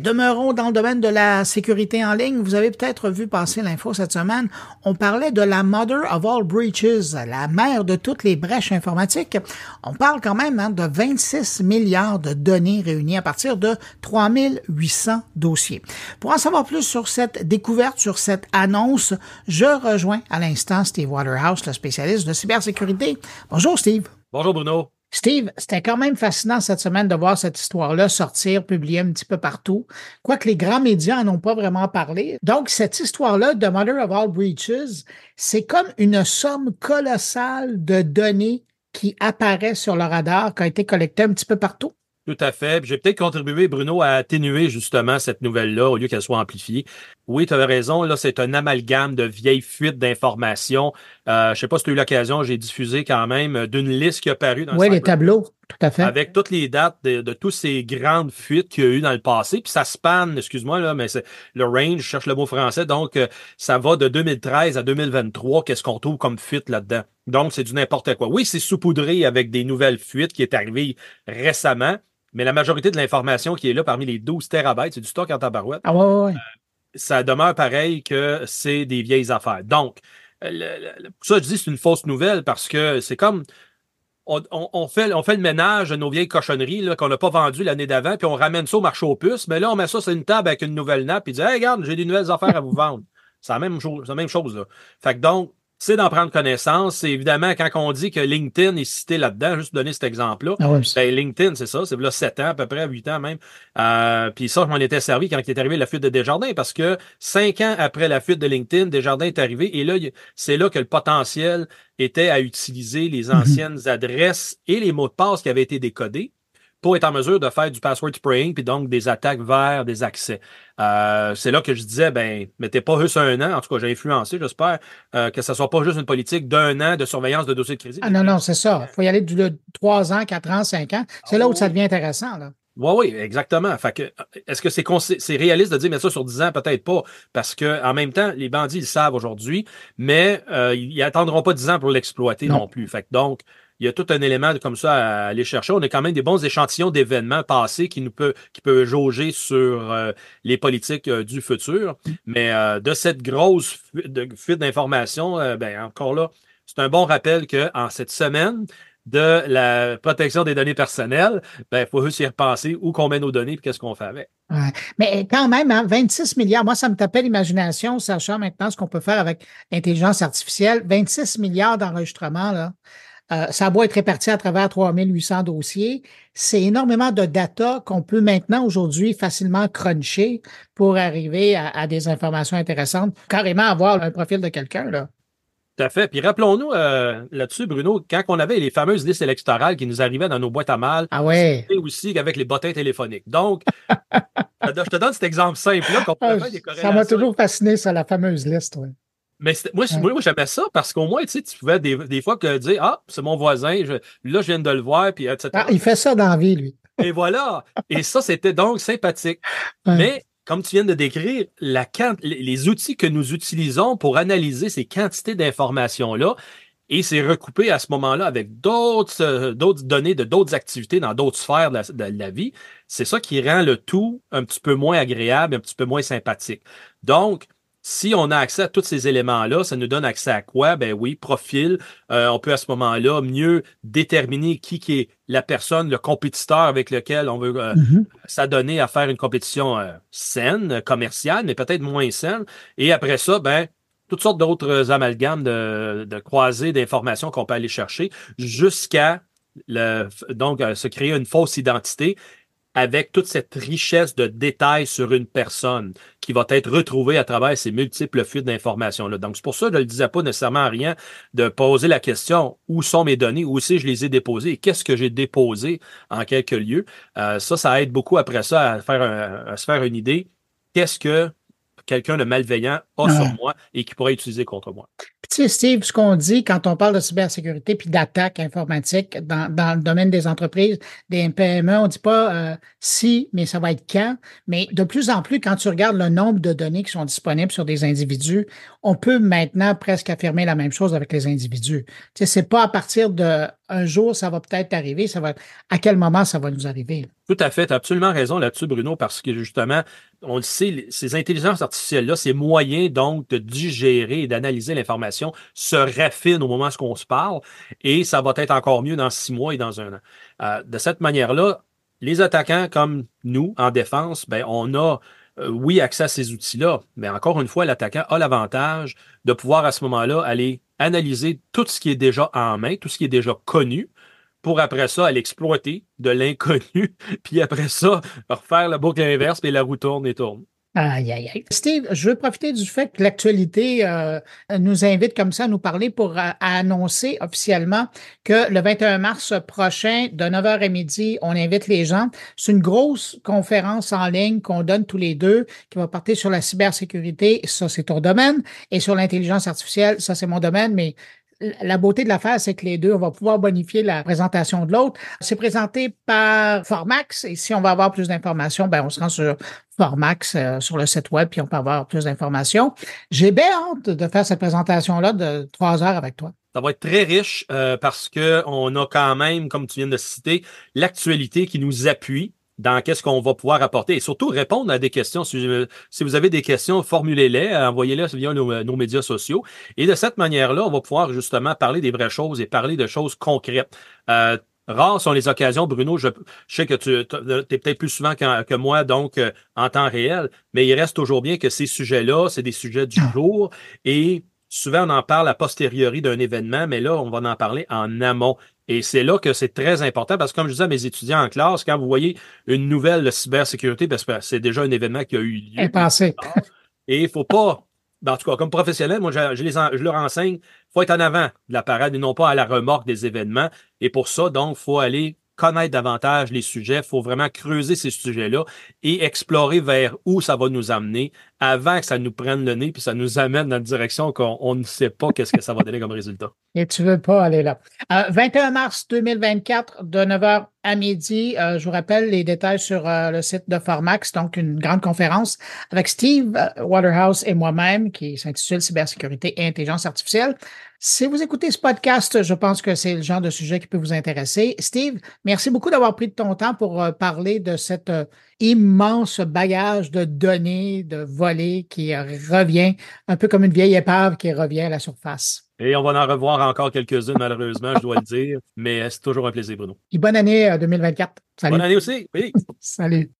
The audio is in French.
Demeurons dans le domaine de la sécurité en ligne. Vous avez peut-être vu passer l'info cette semaine. On parlait de la mother of all breaches, la mère de toutes les brèches informatiques. On parle quand même hein, de 26 milliards de données réunies à partir de 3800 dossiers. Pour en savoir plus sur cette découverte, sur cette annonce, je rejoins à l'instant Steve Waterhouse, le spécialiste de cybersécurité. Bonjour Steve. Bonjour Bruno. Steve, c'était quand même fascinant cette semaine de voir cette histoire-là sortir, publier un petit peu partout, quoique les grands médias n'en ont pas vraiment parlé. Donc, cette histoire-là de Mother of All Breaches, c'est comme une somme colossale de données qui apparaît sur le radar, qui a été collectée un petit peu partout. Tout à fait. J'ai peut-être contribué, Bruno, à atténuer justement cette nouvelle-là au lieu qu'elle soit amplifiée. Oui, tu avais raison. Là, c'est un amalgame de vieilles fuites d'informations. Euh, je sais pas si tu as eu l'occasion, j'ai diffusé quand même d'une liste qui a paru dans Oui, les tableaux, tout à fait. Avec toutes les dates de, de toutes ces grandes fuites qu'il y a eu dans le passé. Puis ça spanne, excuse-moi, là, mais c'est le range, je cherche le mot français. Donc, euh, ça va de 2013 à 2023. Qu'est-ce qu'on trouve comme fuite là-dedans? Donc, c'est du n'importe quoi. Oui, c'est saupoudré avec des nouvelles fuites qui est arrivé récemment. Mais la majorité de l'information qui est là parmi les 12 terabytes, c'est du stock en tabarouette. Ah ouais, ouais, ouais. Euh, ça demeure pareil que c'est des vieilles affaires. Donc, euh, le, le, ça, je dis c'est une fausse nouvelle parce que c'est comme on, on, on, fait, on fait le ménage de nos vieilles cochonneries qu'on n'a pas vendues l'année d'avant, puis on ramène ça au marché aux puces. Mais là, on met ça sur une table avec une nouvelle nappe, puis dit Hey, regarde, j'ai des nouvelles affaires à vous vendre. C'est la même chose, la même chose là. Fait que donc, c'est d'en prendre connaissance. C'est évidemment quand on dit que LinkedIn est cité là-dedans, juste donner cet exemple-là. Ah ben, LinkedIn, c'est ça, c'est là 7 ans, à peu près, 8 ans même. Euh, puis ça, je m'en étais servi quand il est arrivé la fuite de Desjardins, parce que cinq ans après la fuite de LinkedIn, Desjardins est arrivé, et là, c'est là que le potentiel était à utiliser les anciennes mm -hmm. adresses et les mots de passe qui avaient été décodés pour être en mesure de faire du password spraying, puis donc des attaques vers des accès. Euh, c'est là que je disais, ben, mettez pas juste un an, en tout cas, j'ai influencé, j'espère, euh, que ce soit pas juste une politique d'un an de surveillance de dossiers de crédit. Ah non, non, c'est ça. Il faut y aller de trois ans, quatre ans, cinq ans. C'est là où ça devient intéressant, là. Oui, oui, exactement. Fait que, est-ce que c'est c'est réaliste de dire mettre ça sur 10 ans? Peut-être pas, parce que en même temps, les bandits, ils le savent aujourd'hui, mais euh, ils attendront pas 10 ans pour l'exploiter non. non. plus. Fait que donc, il y a tout un élément comme ça à aller chercher. On a quand même des bons échantillons d'événements passés qui nous peut, qui peut jauger sur euh, les politiques euh, du futur. Mais euh, de cette grosse fuite d'informations, ben encore là, c'est un bon rappel qu'en cette semaine de la protection des données personnelles, ben, il faut juste y repenser où qu'on met nos données et qu'est-ce qu'on fait avec. Ouais. Mais quand même, hein, 26 milliards, moi, ça me tapait l'imagination, sachant maintenant ce qu'on peut faire avec l'intelligence artificielle. 26 milliards d'enregistrements, là. Euh, ça a beau être réparti à travers 3800 dossiers. C'est énormément de data qu'on peut maintenant, aujourd'hui, facilement cruncher pour arriver à, à, des informations intéressantes, carrément avoir un profil de quelqu'un. là. Tout à fait. Puis rappelons-nous euh, là-dessus, Bruno, quand on avait les fameuses listes électorales qui nous arrivaient dans nos boîtes à mal, ah ouais. c'était aussi avec les bottins téléphoniques. Donc, je te donne cet exemple simple-là qu'on peut ah, faire des corrélations. Ça m'a toujours fasciné, ça, la fameuse liste. Ouais. Mais moi, ouais. moi, j'aimais ça parce qu'au moins, tu sais, tu pouvais des, des fois que dire Ah, c'est mon voisin, je, là, je viens de le voir, puis etc. Ah, il fait ça dans la vie, lui. Et voilà. Et ça, c'était donc sympathique. Ouais. Mais comme tu viens de décrire, la, les outils que nous utilisons pour analyser ces quantités d'informations-là, et c'est recoupé à ce moment-là avec d'autres euh, d'autres données de d'autres activités dans d'autres sphères de la, de la vie, c'est ça qui rend le tout un petit peu moins agréable, un petit peu moins sympathique. Donc, si on a accès à tous ces éléments-là, ça nous donne accès à quoi? Ben oui, profil. Euh, on peut à ce moment-là mieux déterminer qui, qui est la personne, le compétiteur avec lequel on veut euh, mm -hmm. s'adonner à faire une compétition euh, saine, commerciale, mais peut-être moins saine. Et après ça, ben toutes sortes d'autres amalgames de, de croisées d'informations qu'on peut aller chercher jusqu'à donc se créer une fausse identité avec toute cette richesse de détails sur une personne qui va être retrouvée à travers ces multiples fuites d'informations-là. Donc, c'est pour ça que je ne disais pas nécessairement rien de poser la question où sont mes données, où si je les ai déposées et qu'est-ce que j'ai déposé en quelques lieux. Euh, ça, ça aide beaucoup après ça à, faire un, à se faire une idée. Qu'est-ce que quelqu'un de malveillant a ouais. sur moi et qui pourrait utiliser contre moi? Steve, ce qu'on dit quand on parle de cybersécurité puis d'attaque informatique dans, dans, le domaine des entreprises, des PME, on dit pas euh, si, mais ça va être quand. Mais de plus en plus, quand tu regardes le nombre de données qui sont disponibles sur des individus, on peut maintenant presque affirmer la même chose avec les individus. Tu sais, pas à partir de un jour, ça va peut-être arriver, ça va à quel moment ça va nous arriver. Tout à fait, tu as absolument raison là-dessus, Bruno, parce que justement, on le sait, ces intelligences artificielles-là, ces moyens donc de digérer et d'analyser l'information se raffinent au moment où on se parle et ça va être encore mieux dans six mois et dans un an. Euh, de cette manière-là, les attaquants comme nous, en défense, ben, on a euh, oui, accès à ces outils-là, mais encore une fois, l'attaquant a l'avantage de pouvoir à ce moment-là aller analyser tout ce qui est déjà en main, tout ce qui est déjà connu, pour après ça aller exploiter de l'inconnu, puis après ça, refaire la boucle inverse, puis la roue tourne et tourne. Aïe, aïe, aïe. Steve, je veux profiter du fait que l'actualité euh, nous invite comme ça à nous parler pour euh, annoncer officiellement que le 21 mars prochain, de 9h à midi, on invite les gens. C'est une grosse conférence en ligne qu'on donne tous les deux qui va porter sur la cybersécurité. Ça, c'est ton domaine. Et sur l'intelligence artificielle, ça, c'est mon domaine, mais la beauté de l'affaire, c'est que les deux, on va pouvoir bonifier la présentation de l'autre. C'est présenté par Formax et si on va avoir plus d'informations, ben on se rend sur Euh, sur le site web puis on peut avoir plus d'informations. J'ai bien hâte de faire cette présentation-là de trois heures avec toi. Ça va être très riche euh, parce que on a quand même, comme tu viens de citer, l'actualité qui nous appuie dans qu'est-ce qu'on va pouvoir apporter et surtout répondre à des questions. Si, vous avez des questions, formulez-les, envoyez-les via nos, médias sociaux. Et de cette manière-là, on va pouvoir justement parler des vraies choses et parler de choses concrètes. Euh, rares sont les occasions, Bruno, je, sais que tu es peut-être plus souvent que, moi, donc euh, en temps réel, mais il reste toujours bien que ces sujets-là, c'est des sujets du jour et souvent on en parle a posteriori d'un événement, mais là, on va en parler en amont. Et c'est là que c'est très important parce que, comme je disais à mes étudiants en classe, quand vous voyez une nouvelle de cybersécurité, parce que c'est déjà un événement qui a eu lieu. Passé. Et il faut pas, ben, en tout cas, comme professionnel, moi, je, les je leur enseigne, il faut être en avant de la parade et non pas à la remorque des événements. Et pour ça, donc, il faut aller connaître davantage les sujets, il faut vraiment creuser ces sujets-là et explorer vers où ça va nous amener avant que ça nous prenne le nez puis ça nous amène dans une direction qu'on ne sait pas qu'est-ce que ça va donner comme résultat. Et tu veux pas aller là. 21 euh, mars 2024, de 9h à midi, euh, je vous rappelle les détails sur euh, le site de Formax, donc une grande conférence avec Steve Waterhouse et moi-même qui s'intitule Cybersécurité et intelligence artificielle. Si vous écoutez ce podcast, je pense que c'est le genre de sujet qui peut vous intéresser. Steve, merci beaucoup d'avoir pris de ton temps pour euh, parler de cet euh, immense bagage de données, de volets qui revient, un peu comme une vieille épave qui revient à la surface. Et on va en revoir encore quelques-unes, malheureusement, je dois le dire. Mais c'est toujours un plaisir, Bruno. Et bonne année 2024. Euh, Salut. Bonne année aussi. Oui. Salut.